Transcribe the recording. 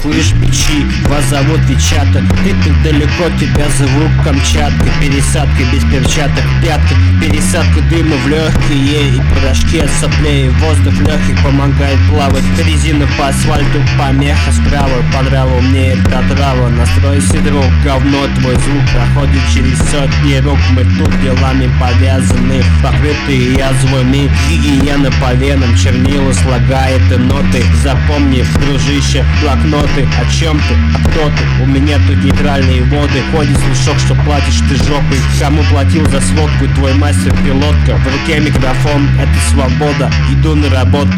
слышь, печи Вас зовут Вичата Ты так далеко, тебя зовут Камчатка. Пересадка без перчаток, пятка. Пересадка дыма в легкие И порошки от соплей. Воздух легких помогает плавать. Резина по асфальту, помеха справа По нраву мне эта трава Настройся, друг, говно твой звук Проходит через сотни рук. Мы тут делами повязаны Покрытые язвами Гигиена по венам Чернила слагает и ноты. Запомни, дружище, блокноты О чем ты, а кто ты? У меня тут нейтральные воды. Ходит слушок, что платишь ты жопой. Кому платил за сводку? Твой мастер-пилотка. В руке микрофон, это свобода. Иду на работу